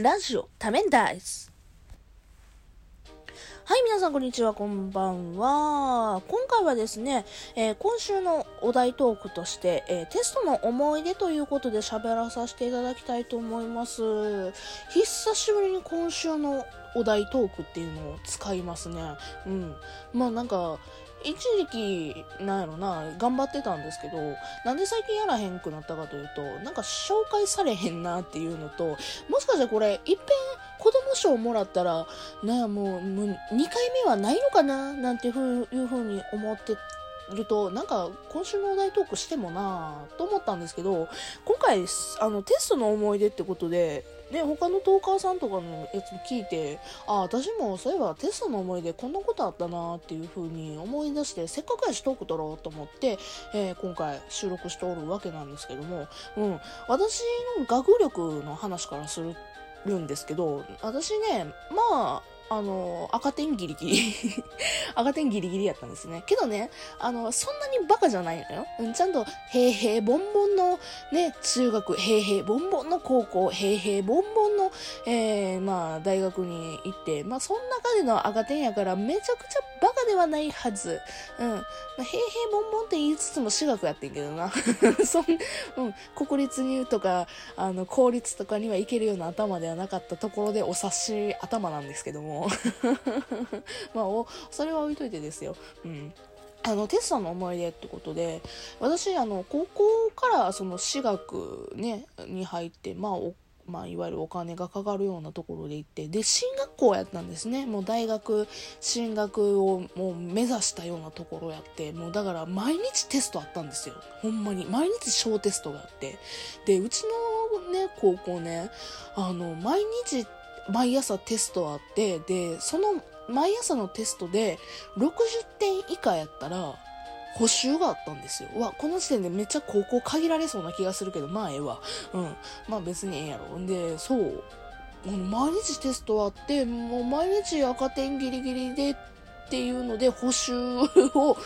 ラジオ多面ダイス。はい、皆さんこんにちは、こんばんは。今回はですね、えー今週のお題トークとして、えーテストの思い出ということで喋らさせていただきたいと思います。久しぶりに今週のお題トークっていうのを使いますね。うん。まあなんか、一時期、なんやろな、頑張ってたんですけど、なんで最近やらへんくなったかというと、なんか紹介されへんなっていうのと、もしかしてこれ、いっぺん子供賞もらったら、なあ、もう、もう2回目はないのかななんていうふうに思ってると、なんか今週のお題トークしてもなあと思ったんですけど、今回、あの、テストの思い出ってことで、ね、他のトーカーさんとかのやつ聞いて、あ、私もそういえばテストの思い出こんなことあったなっていうふうに思い出して、せっかくやしトーク取ろうと思って、えー今回収録しておるわけなんですけども、うん、私の学力の話からするんですけど、私ね、まあ、あの、赤点ギリギリ。赤点ギリギリやったんですね。けどね、あの、そんなにバカじゃないのよ。うんちゃんと、平平ボンボンのね、中学、平平ボンボンの高校、平平ボンボンの、えー、まあ、大学に行って、まあ、その中での赤点やから、めちゃくちゃバカではないはず。うん。まあ、平平ボンボンって言いつつも私学やってんけどな。そん、うん、国立にとか、あの、公立とかには行けるような頭ではなかったところでお察し頭なんですけども。まあ、お、それは置いといてですよ。うん。あの、テストの思い出ってことで、私、あの、高校からその私学ね、に入って、まあ、おまあ、いわゆるお金がかかるようなところで行って、で、進学校やったんですね。もう大学進学をもう目指したようなところやって、もうだから毎日テストあったんですよ。ほんまに。毎日小テストがあって。で、うちのね、高校ね、あの、毎日、毎朝テストあって、で、その毎朝のテストで60点以下やったら、補習があったんですよ。わ、この時点でめっちゃ高校限られそうな気がするけど、まあええわ。うん。まあ別にええやろ。んで、そう。毎日テストあって、もう毎日赤点ギリギリでっていうので補習を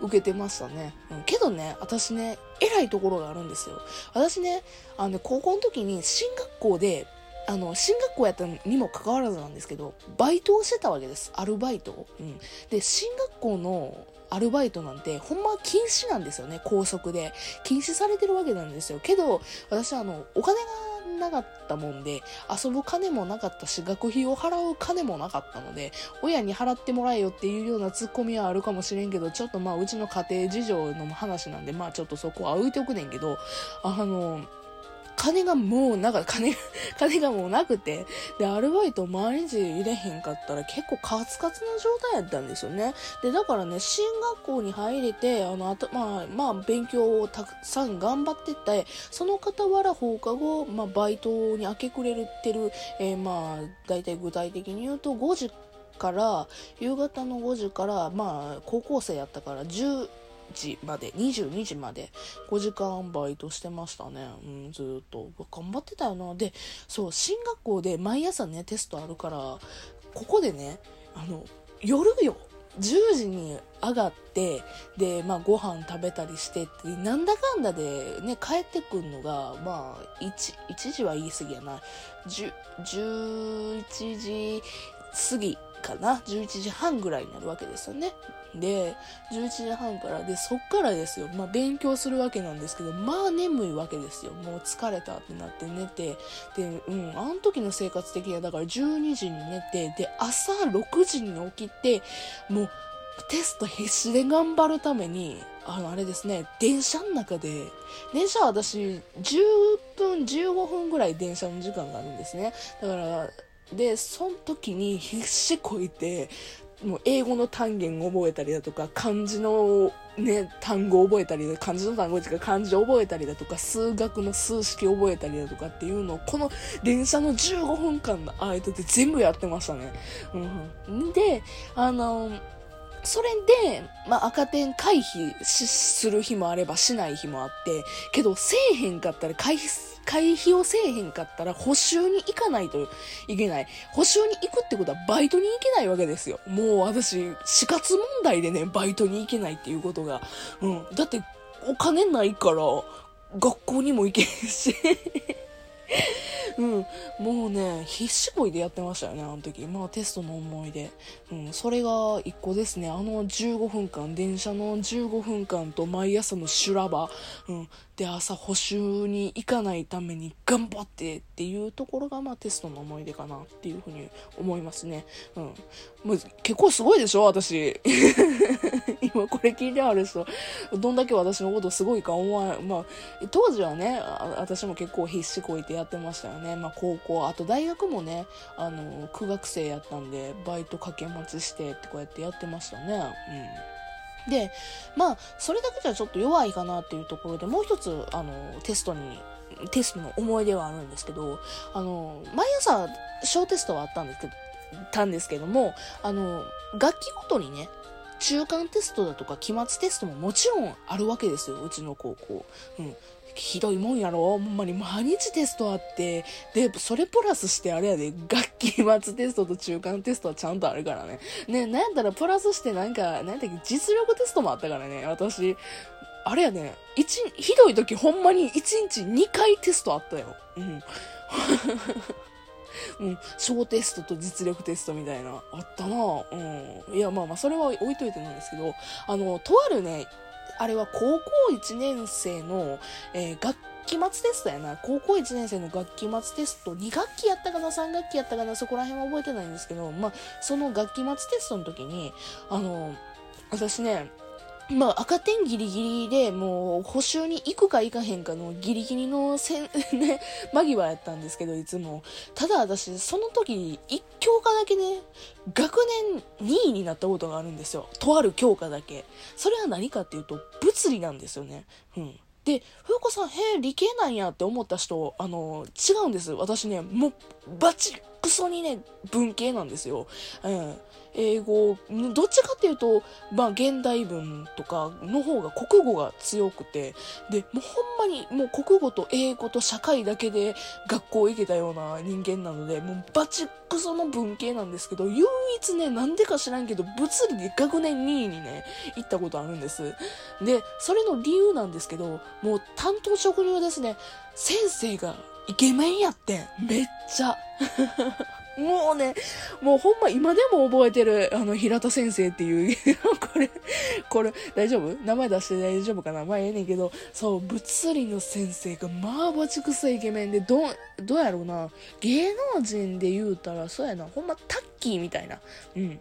受けてましたね。うん、けどね、私ね、偉いところがあるんですよ。私ね、あのね、高校の時に進学校で、あの、進学校やったにもかかわらずなんですけど、バイトをしてたわけです。アルバイト。うん。で、進学校のアルバイトなんて、ほんま禁止なんですよね、校則で。禁止されてるわけなんですよ。けど、私はあの、お金がなかったもんで、遊ぶ金もなかったし、学費を払う金もなかったので、親に払ってもらえよっていうようなツッコミはあるかもしれんけど、ちょっとまあ、うちの家庭事情の話なんで、まあちょっとそこは置いておくねんけど、あの、金がもうなんか金、金がもうなくて、で、アルバイト毎日入れへんかったら結構カツカツな状態やったんですよね。で、だからね、進学校に入れて、あの、あと、まあ、まあ、勉強をたくさん頑張ってって、その傍ら放課後、まあ、バイトに明け暮れてる、えーまあ、大体具体的に言うと、5時から、夕方の5時から、まあ、高校生やったから、10、時まで、22時まで、5時間バイトしてましたね。うん、ずっと。頑張ってたよな。で、そう、進学校で毎朝ね、テストあるから、ここでね、あの、夜よ。10時に上がって、で、まあ、ご飯食べたりしてって、なんだかんだでね、帰ってくんのが、まあ、1、1時は言い過ぎやな。10 11時過ぎかな？11時半ぐらいになるわけですよね。で、11時半から、で、そっからですよ。まあ、勉強するわけなんですけど、まあ、眠いわけですよ。もう疲れたってなって寝て、で、うん、あの時の生活的には、だから12時に寝て、で、朝6時に起きて、もう、テスト必死で頑張るために、あの、あれですね、電車の中で、電車は私、10分、15分ぐらい電車の時間があるんですね。だから、で、その時に必死こいて、もう英語の単元覚えたりだとか、漢字のね、単語覚えたり、漢字の単語っていうか漢字覚えたりだとか、数学の数式覚えたりだとかっていうのを、この電車の15分間の間で全部やってましたね。うん、で、あの、それで、まあ、赤点回避する日もあればしない日もあって、けど、せえへんかったら回避回避をせえへんかったら補修に行かないといけない。補修に行くってことはバイトに行けないわけですよ。もう私、死活問題でね、バイトに行けないっていうことが。うん。だって、お金ないから、学校にも行けへんし。うん、もうね、必死こいでやってましたよね、あの時。まあテストの思い出。うん、それが一個ですね。あの15分間、電車の15分間と毎朝の修羅場。うん、で、朝補習に行かないために頑張ってっていうところが、まあテストの思い出かなっていうふうに思いますね。うん。もう結構すごいでしょ私。今これ聞いてある人、どんだけ私のことすごいか思わないまあ、当時はね、私も結構必死こいてやってましたよね。まあ高校、あと大学もね、あの、苦学生やったんで、バイト掛け持ちしてってこうやってやってましたね。うん。で、まあ、それだけじゃちょっと弱いかなっていうところで、もう一つ、あの、テストにテストの思い出はあるんですけど、あの、毎朝小テストはあったんですけど、たんですけども、あの、楽器ごとにね、中間テストだとか期末テストももちろんあるわけですよ、うちの高校。うん。ひどいもんやろほんまに毎日テストあって、で、それプラスしてあれやで、学期末テストと中間テストはちゃんとあるからね。ね、なんやったらプラスしてなんか、なんやったっけ、実力テストもあったからね、私、あれやね、一、ひどい時ほんまに1日2回テストあったよ。うん。うん、小テストと実力テストみたいな、あったなうん。いや、まあまあ、それは置いといてなんですけど、あの、とあるね、あれは高校1年生の、えー、学期末テストやな。高校1年生の学期末テスト、2学期やったかな、3学期やったかな、そこら辺は覚えてないんですけど、まあ、その学期末テストの時に、あの、私ね、まあ、赤点ギリギリで、もう、補習に行くか行かへんかのギリギリのせん、ね、間際やったんですけど、いつも。ただ私、その時、一教科だけね、学年2位になったことがあるんですよ。とある教科だけ。それは何かっていうと、物理なんですよね。うん。で、風子さん、へえ、理系なんやって思った人、あの、違うんです。私ね、もう、バチクソにね、文系なんですよ。うん。英語、どっちかっていうと、まあ、現代文とかの方が国語が強くて、で、もうほんまにもう国語と英語と社会だけで学校行けたような人間なので、もうバチクソの文系なんですけど、唯一ね、なんでか知らんけど、物理で学年2位にね、行ったことあるんです。で、それの理由なんですけど、もう担当職業ですね、先生がイケメンやってん。めっちゃ。もうね、もうほんま今でも覚えてる、あの、平田先生っていう これ、これ、大丈夫？名前出して大丈夫かな？まあええねんけど、そう、物理の先生が、まあ、バチクソイケメンで、ど、どうやろうな、芸能人で言うたら、そうやな、ほんまタッキーみたいな。うん。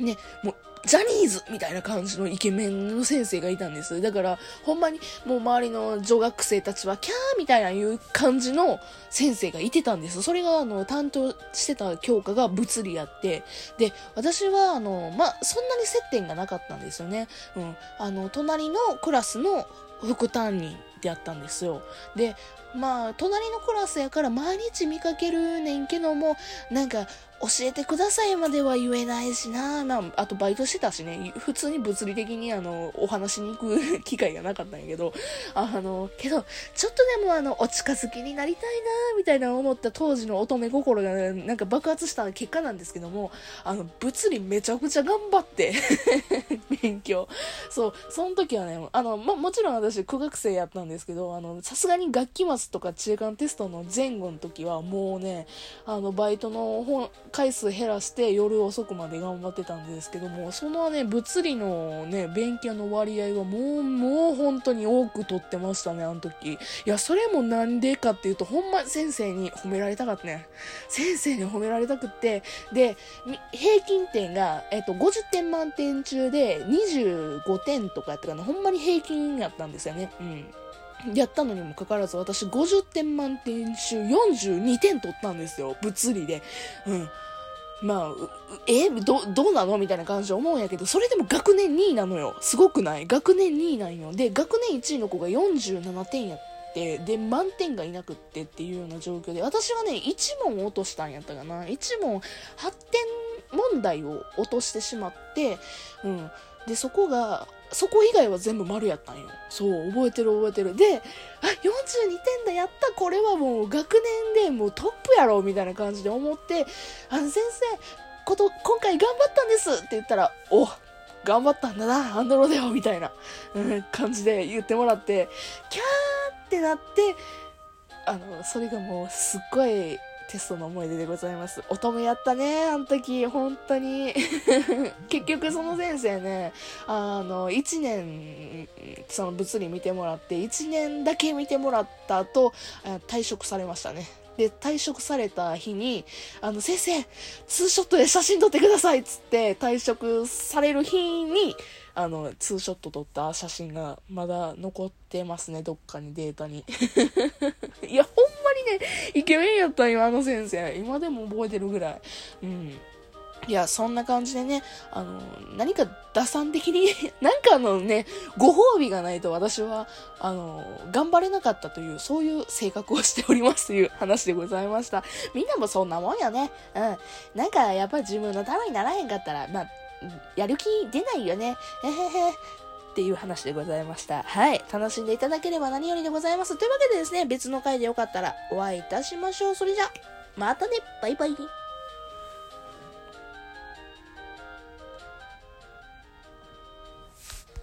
ね、もう、ジャニーズみたいな感じのイケメンの先生がいたんです。だから、ほんまにもう周りの女学生たちはキャーみたいないう感じの先生がいてたんです。それが、あの、担当してた教科が物理やって、で、私は、あの、まあ、そんなに接点がなかったんですよね。うん。あの、隣のクラスの副担任であったんですよ。で、まあ、隣のクラスやから毎日見かけるねんけども、なんか、教えてくださいまでは言えないしな。まあ、あとバイトしてたしね、普通に物理的にあの、お話しに行く機会がなかったんやけど、あの、けど、ちょっとでもあの、お近づきになりたいなみたいな思った当時の乙女心が、ね、なんか爆発した結果なんですけども、あの、物理めちゃくちゃ頑張って。勉強。そう、その時はね、あの、まあ、もちろん私、苦学生やったんですけど、あの、さすがに学期末とか中間テストの前後の時は、もうね、あの、バイトの本、回数減らして夜遅くまで頑張ってたんですけども、そのね、物理のね、勉強の割合はもう、もう本当に多く取ってましたね、あの時。いや、それもなんでかっていうと、ほんま先生に褒められたかったね。先生に褒められたくって、で、平均点が、えっと、50点満点中で25点とかやったかな、ほんまに平均やったんですよね。うん。やったのにもかかわらず、私50点満点中42点取ったんですよ。物理で。うん。まあ、え？ど、どうなの？みたいな感じで思うんやけど、それでも学年2位なのよ。すごくない？学年2位なんよ。で、学年1位の子が47点やって、で、満点がいなくってっていうような状況で、私はね、1問落としたんやったかな。1問8点問題を落としてしまって、うん。で、そこが、そこ以外は全部丸やったんよ。そう、覚えてる覚えてる。で、あ、42点だ、やった、これはもう学年でもうトップやろ、みたいな感じで思って、あの先生、こと、今回頑張ったんですって言ったら、お、頑張ったんだな、アンドロデオみたいな、うん、感じで言ってもらって、キャーってなって、あの、それがもうすっごいテストの思い出でございます。乙女やったね、あの時、本当に。結局その先生ね、あの、1年、その物理見てもらって、1年だけ見てもらった後、退職されましたね。で、退職された日に、あの、先生、ツーショットで写真撮ってくださいっつって退職される日に、あの、ツーショット撮った写真がまだ残ってますね、どっかにデータに。いや、ほ、イケメンやったよ、あの先生。今でも覚えてるぐらい。うん。いや、そんな感じでね、あの、何か打算的に なんかのね、ご褒美がないと私は、あの、頑張れなかったという、そういう性格をしておりますという話でございました。みんなもそんなもんよね。うん。なんか、やっぱり自分のためにならへんかったら、まあ、やる気出ないよね。へへへ。っていう話でございました。はい。楽しんでいただければ何よりでございます。というわけでですね、別の回でよかったらお会いいたしましょう。それじゃ、またね。バイバイ。